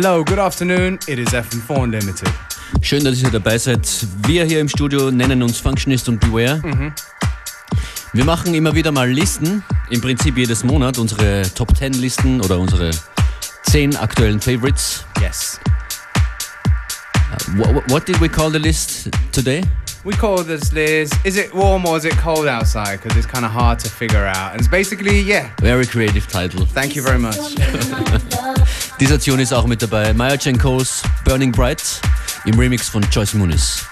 Hello, good afternoon. It is FM4 Unlimited. Schön, dass ihr dabei seid. Wir hier im Studio nennen uns Functionist und Beware. Mhm. Wir machen immer wieder mal Listen, im Prinzip jedes Monat, unsere Top 10 Listen oder unsere 10 aktuellen Favorites. Yes. Uh, what, what did we call the list today? We call this list, is it warm or is it cold outside? Because it's kind of hard to figure out. And it's basically, yeah, Very creative title. thank you very much. Dieser Tune ist auch mit dabei. Maya Jenko's Burning Bright im Remix von Joyce Muniz.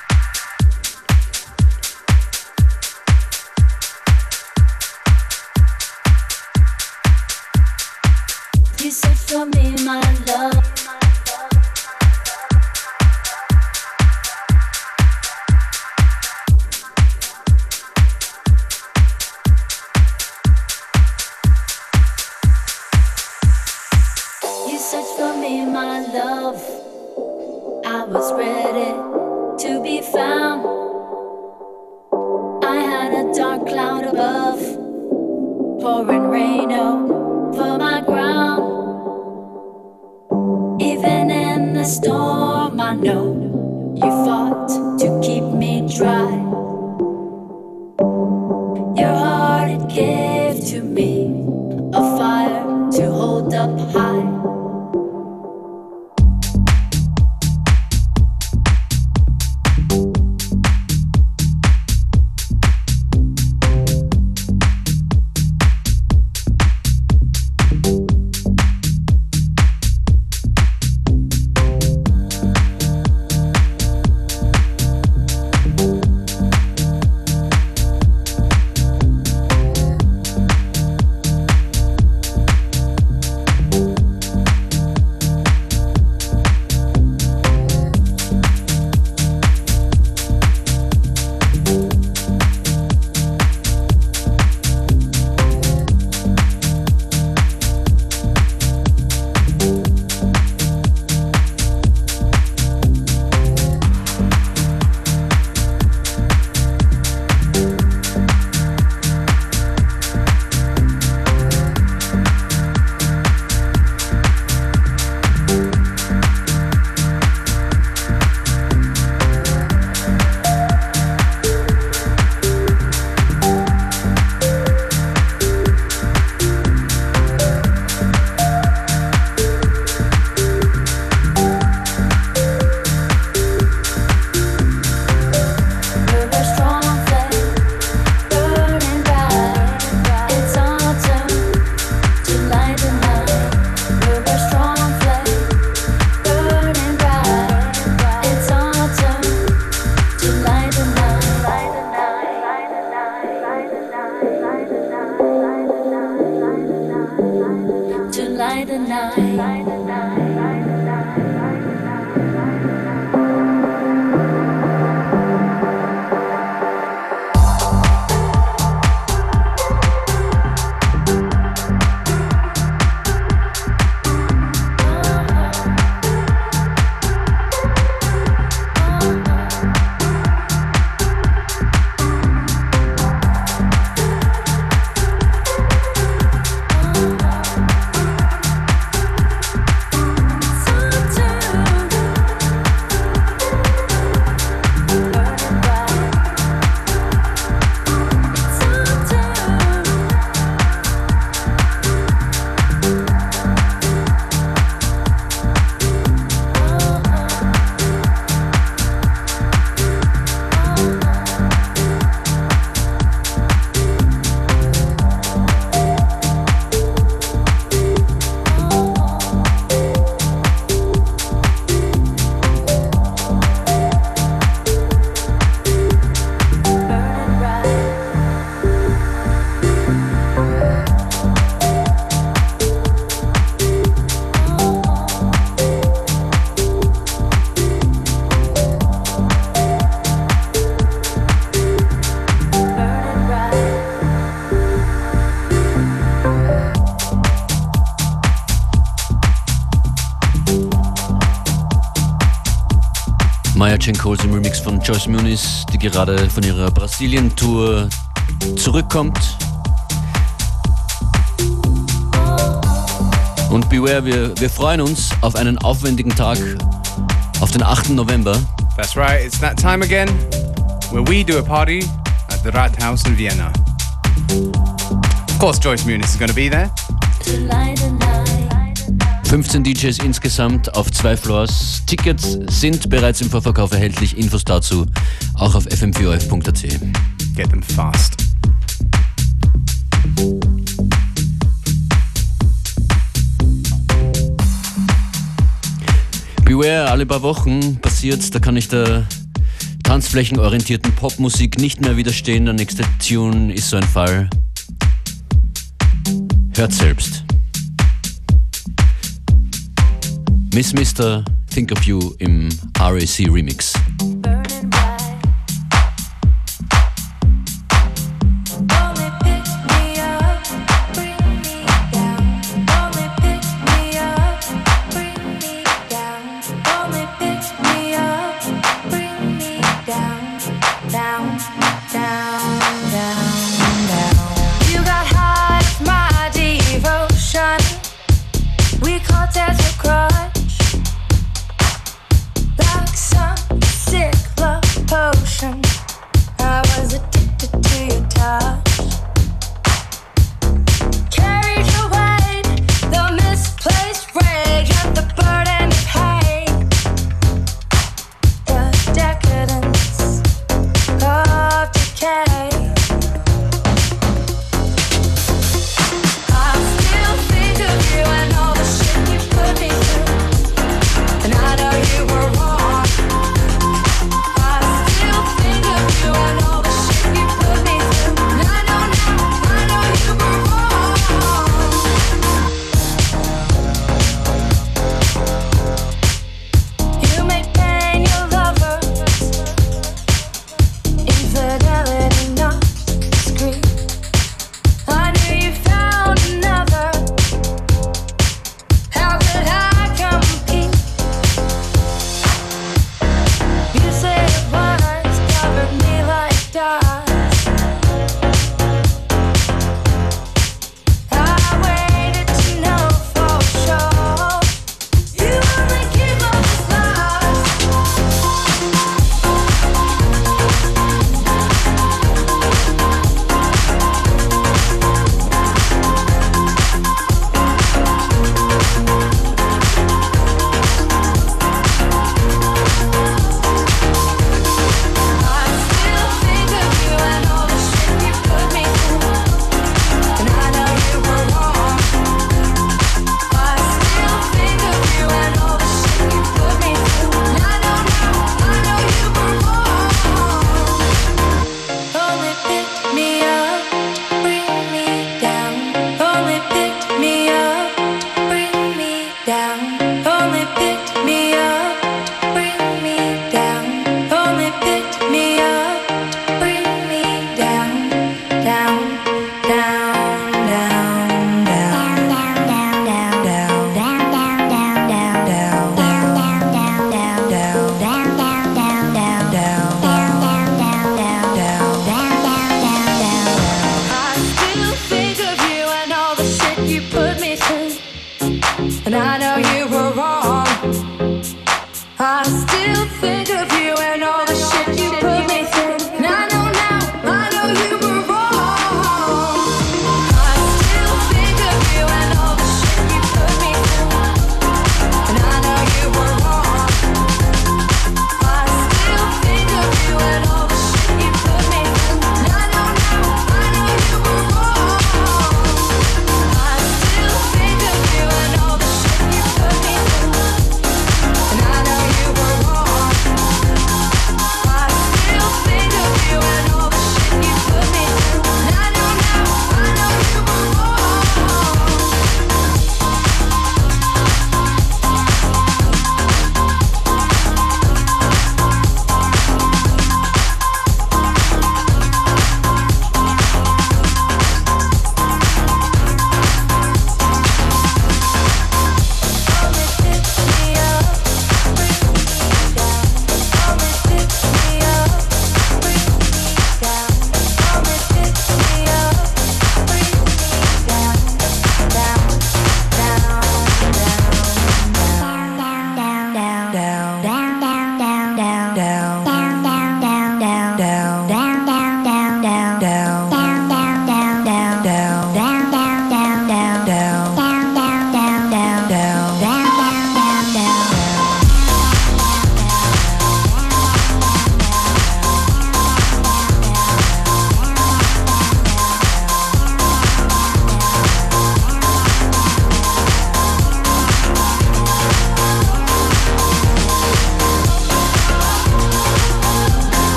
Jen Coles im Remix von Joyce Muniz, die gerade von ihrer Brasilien-Tour zurückkommt. Und beware, wir, wir freuen uns auf einen aufwendigen Tag, auf den 8. November. That's right, it's that time again, where we do a party at the Rathaus in Vienna. Of course, Joyce Muniz is going to be there. 15 DJs insgesamt auf zwei Floors. Tickets sind bereits im Vorverkauf erhältlich. Infos dazu auch auf fmvf.at. Get them fast. Beware, alle paar Wochen passiert, da kann ich der tanzflächenorientierten Popmusik nicht mehr widerstehen. Der nächste Tune ist so ein Fall. Hört selbst. Miss Mister, Think of You im RAC Remix.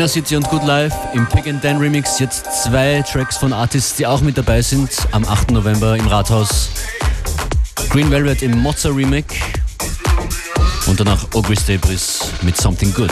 Inner City und Good Life im Pig and Dan Remix jetzt zwei Tracks von Artists, die auch mit dabei sind am 8. November im Rathaus. Green Velvet im Mozza Remake und danach Ogris Debris mit Something Good.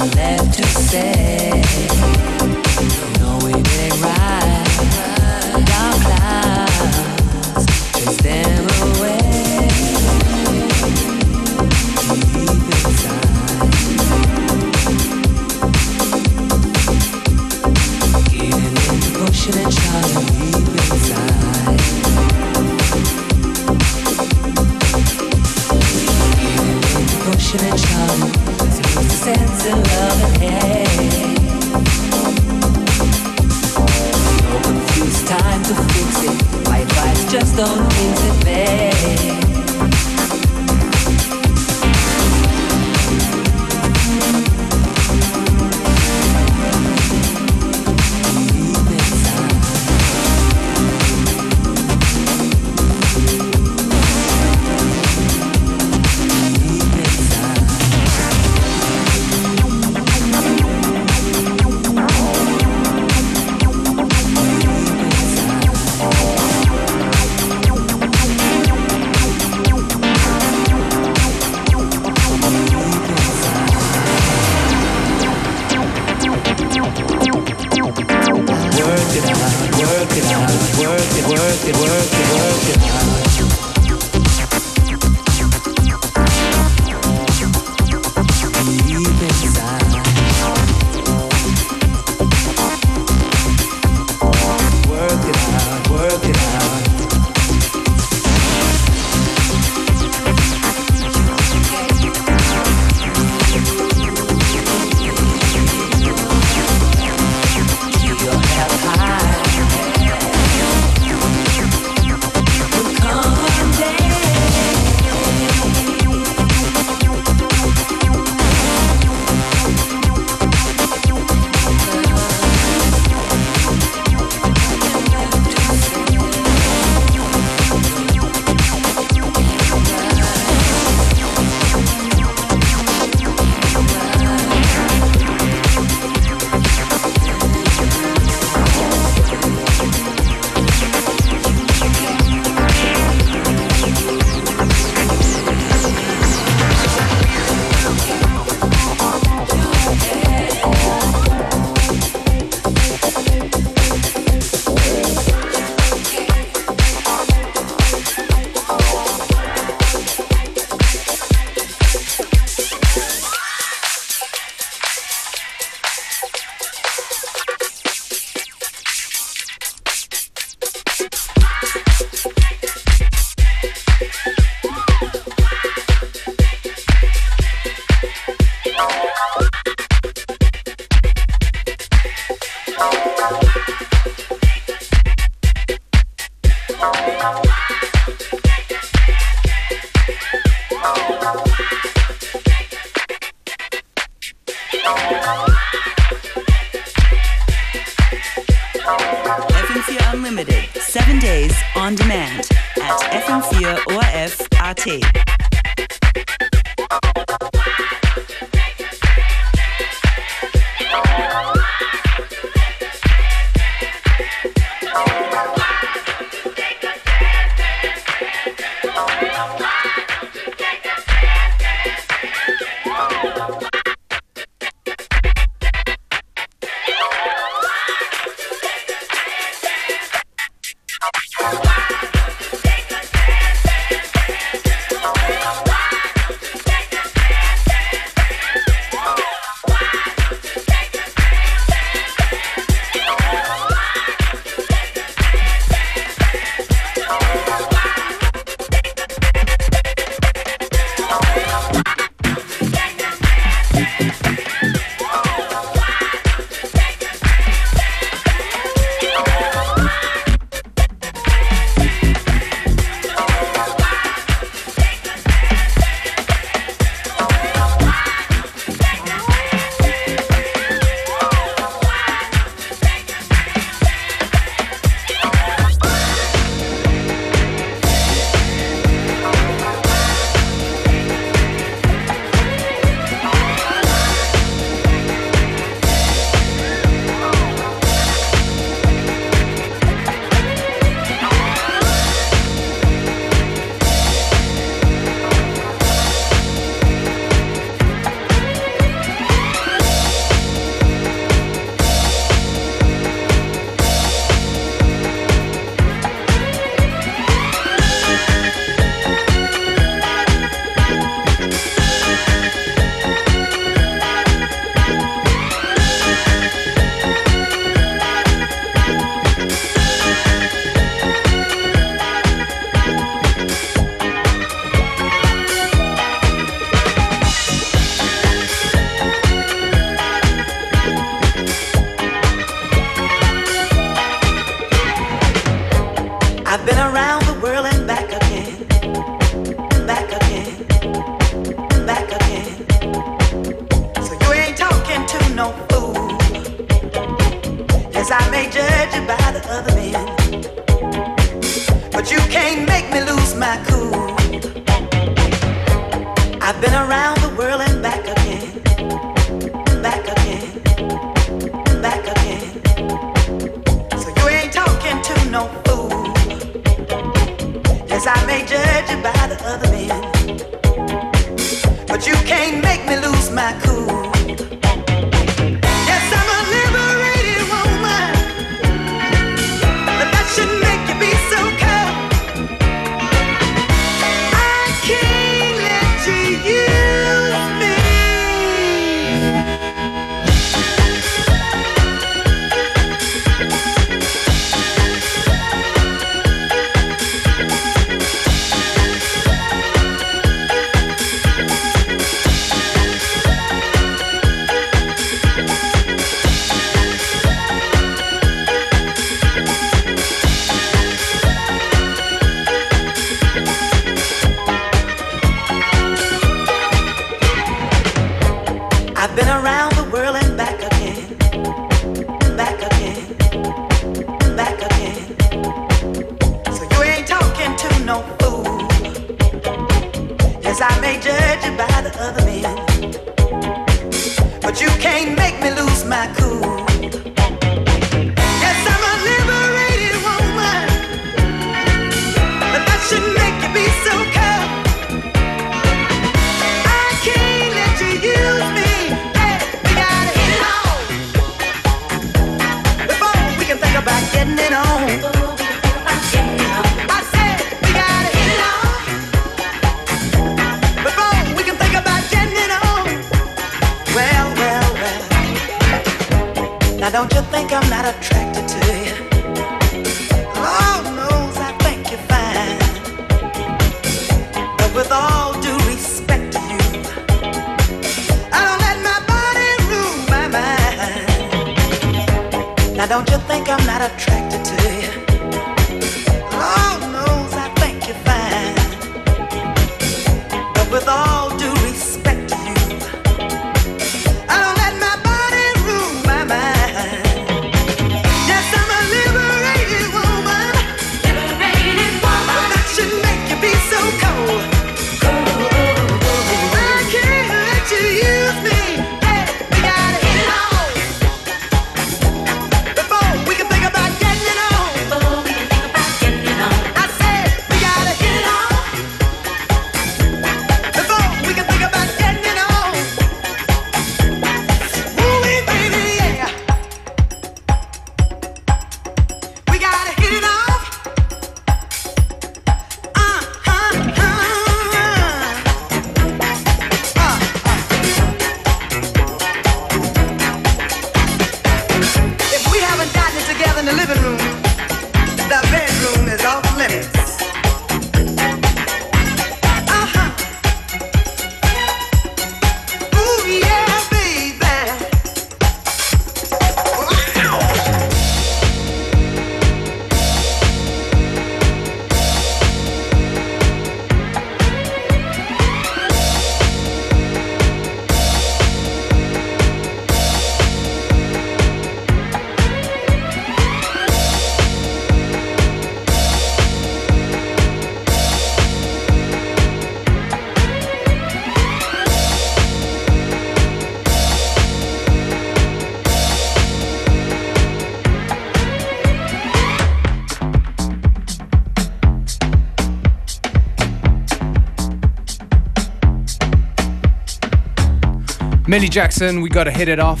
Millie Jackson, we gotta hit it off.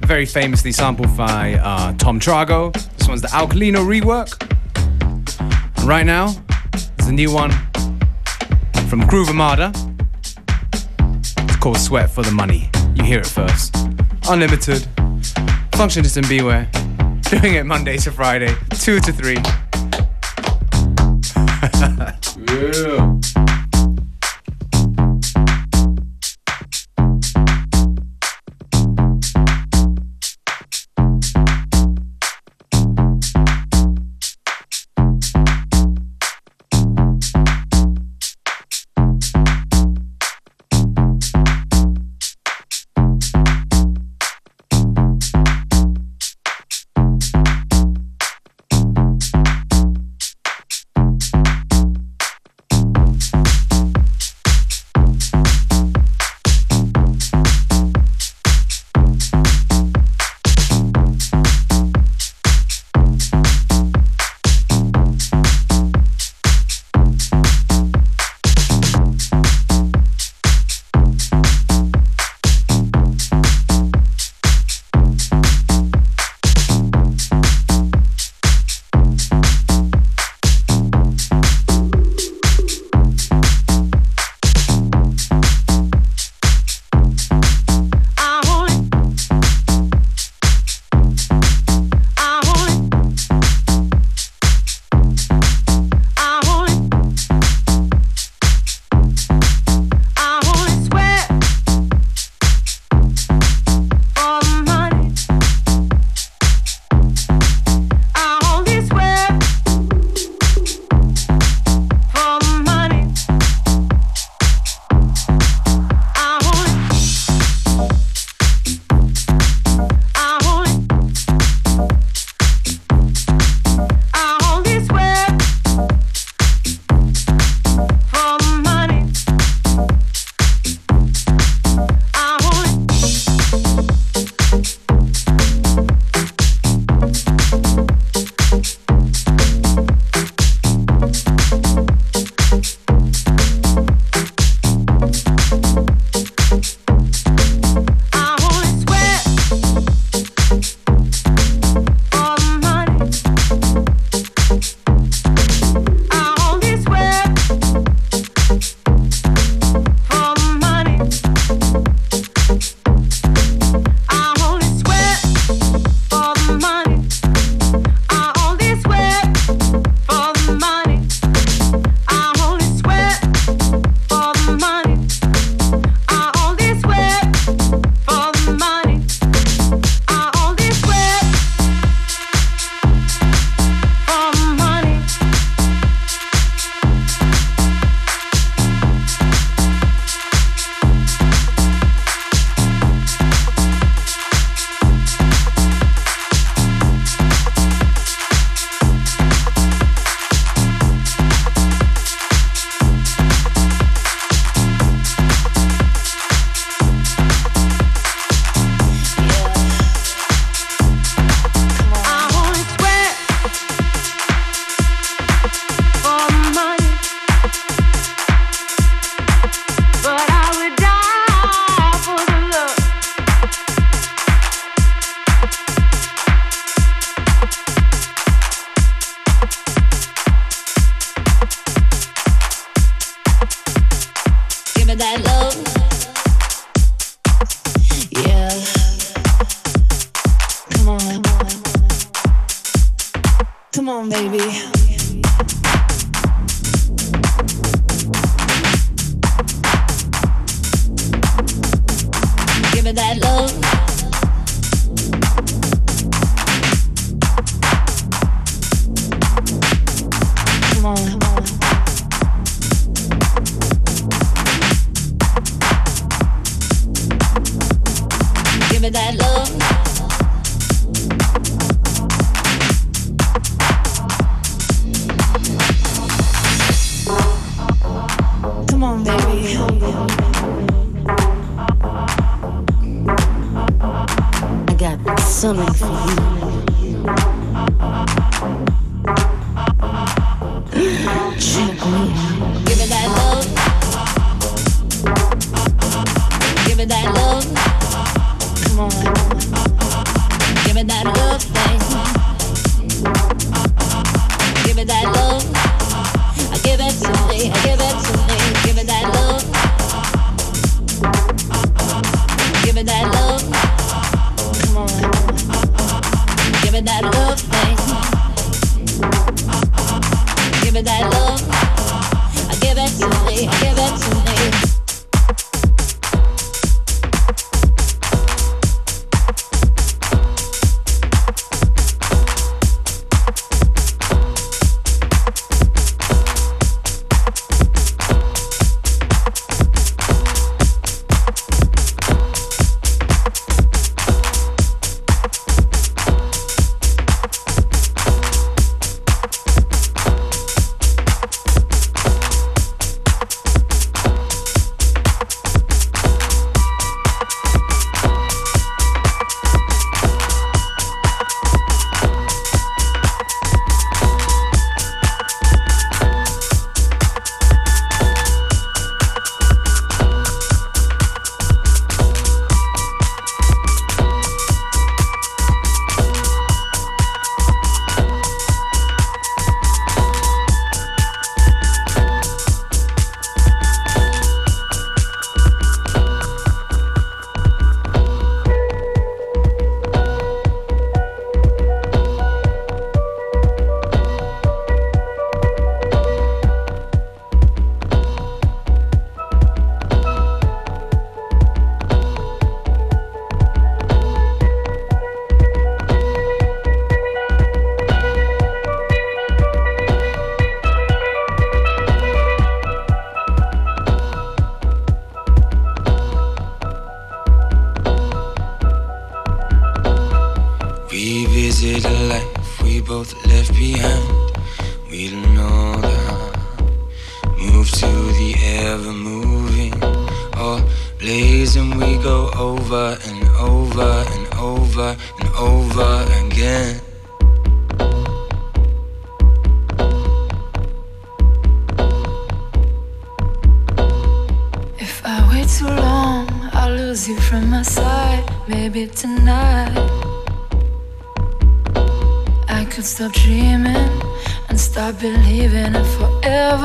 Very famously sampled by uh, Tom Trago. This one's the Alcalino rework. And right now, it's a new one from Groove Armada. It's called Sweat for the Money. You hear it first. Unlimited. Functionist and Beware. Doing it Monday to Friday, 2 to 3.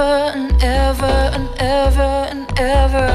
And ever and ever and ever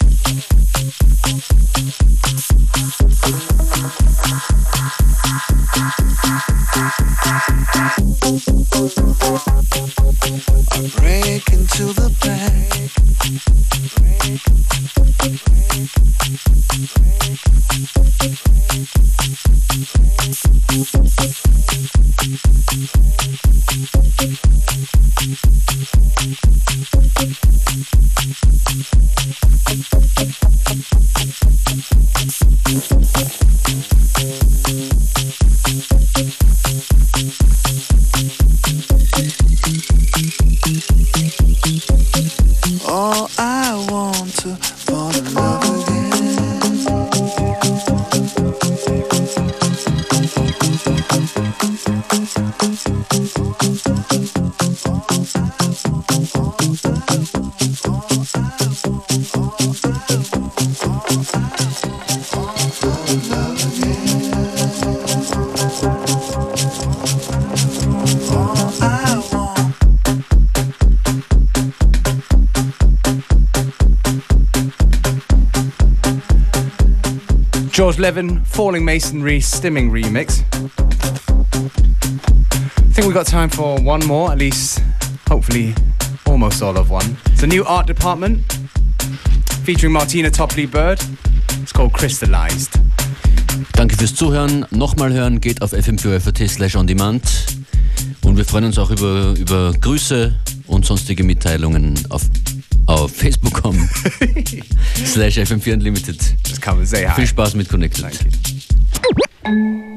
Masonry, Stimming remix. I think we got time for one more, at least, hopefully, almost all of one. It's a new art department featuring Martina Topley Bird. It's called Crystallized. Danke fürs Zuhören. Nochmal hören geht auf fm4fat slash on demand. Und wir freuen uns auch über, über Grüße und sonstige Mitteilungen auf, auf facebook.com slash fm4 unlimited. Just come and say hi. Viel Spaß mit Connected. 嗯